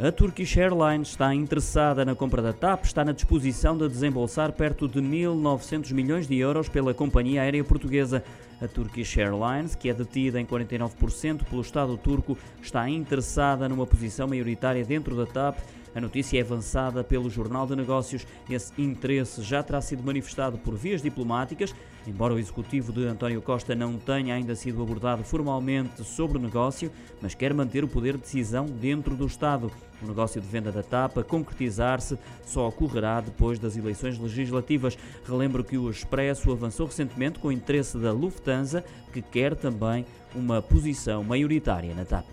A Turkish Airlines está interessada na compra da TAP, está na disposição de desembolsar perto de 1.900 milhões de euros pela companhia aérea portuguesa. A Turkish Airlines, que é detida em 49% pelo Estado turco, está interessada numa posição maioritária dentro da TAP a notícia é avançada pelo Jornal de Negócios. Esse interesse já terá sido manifestado por vias diplomáticas, embora o executivo de António Costa não tenha ainda sido abordado formalmente sobre o negócio, mas quer manter o poder de decisão dentro do Estado. O negócio de venda da TAP a concretizar-se só ocorrerá depois das eleições legislativas. Relembro que o Expresso avançou recentemente com o interesse da Lufthansa, que quer também uma posição maioritária na TAP.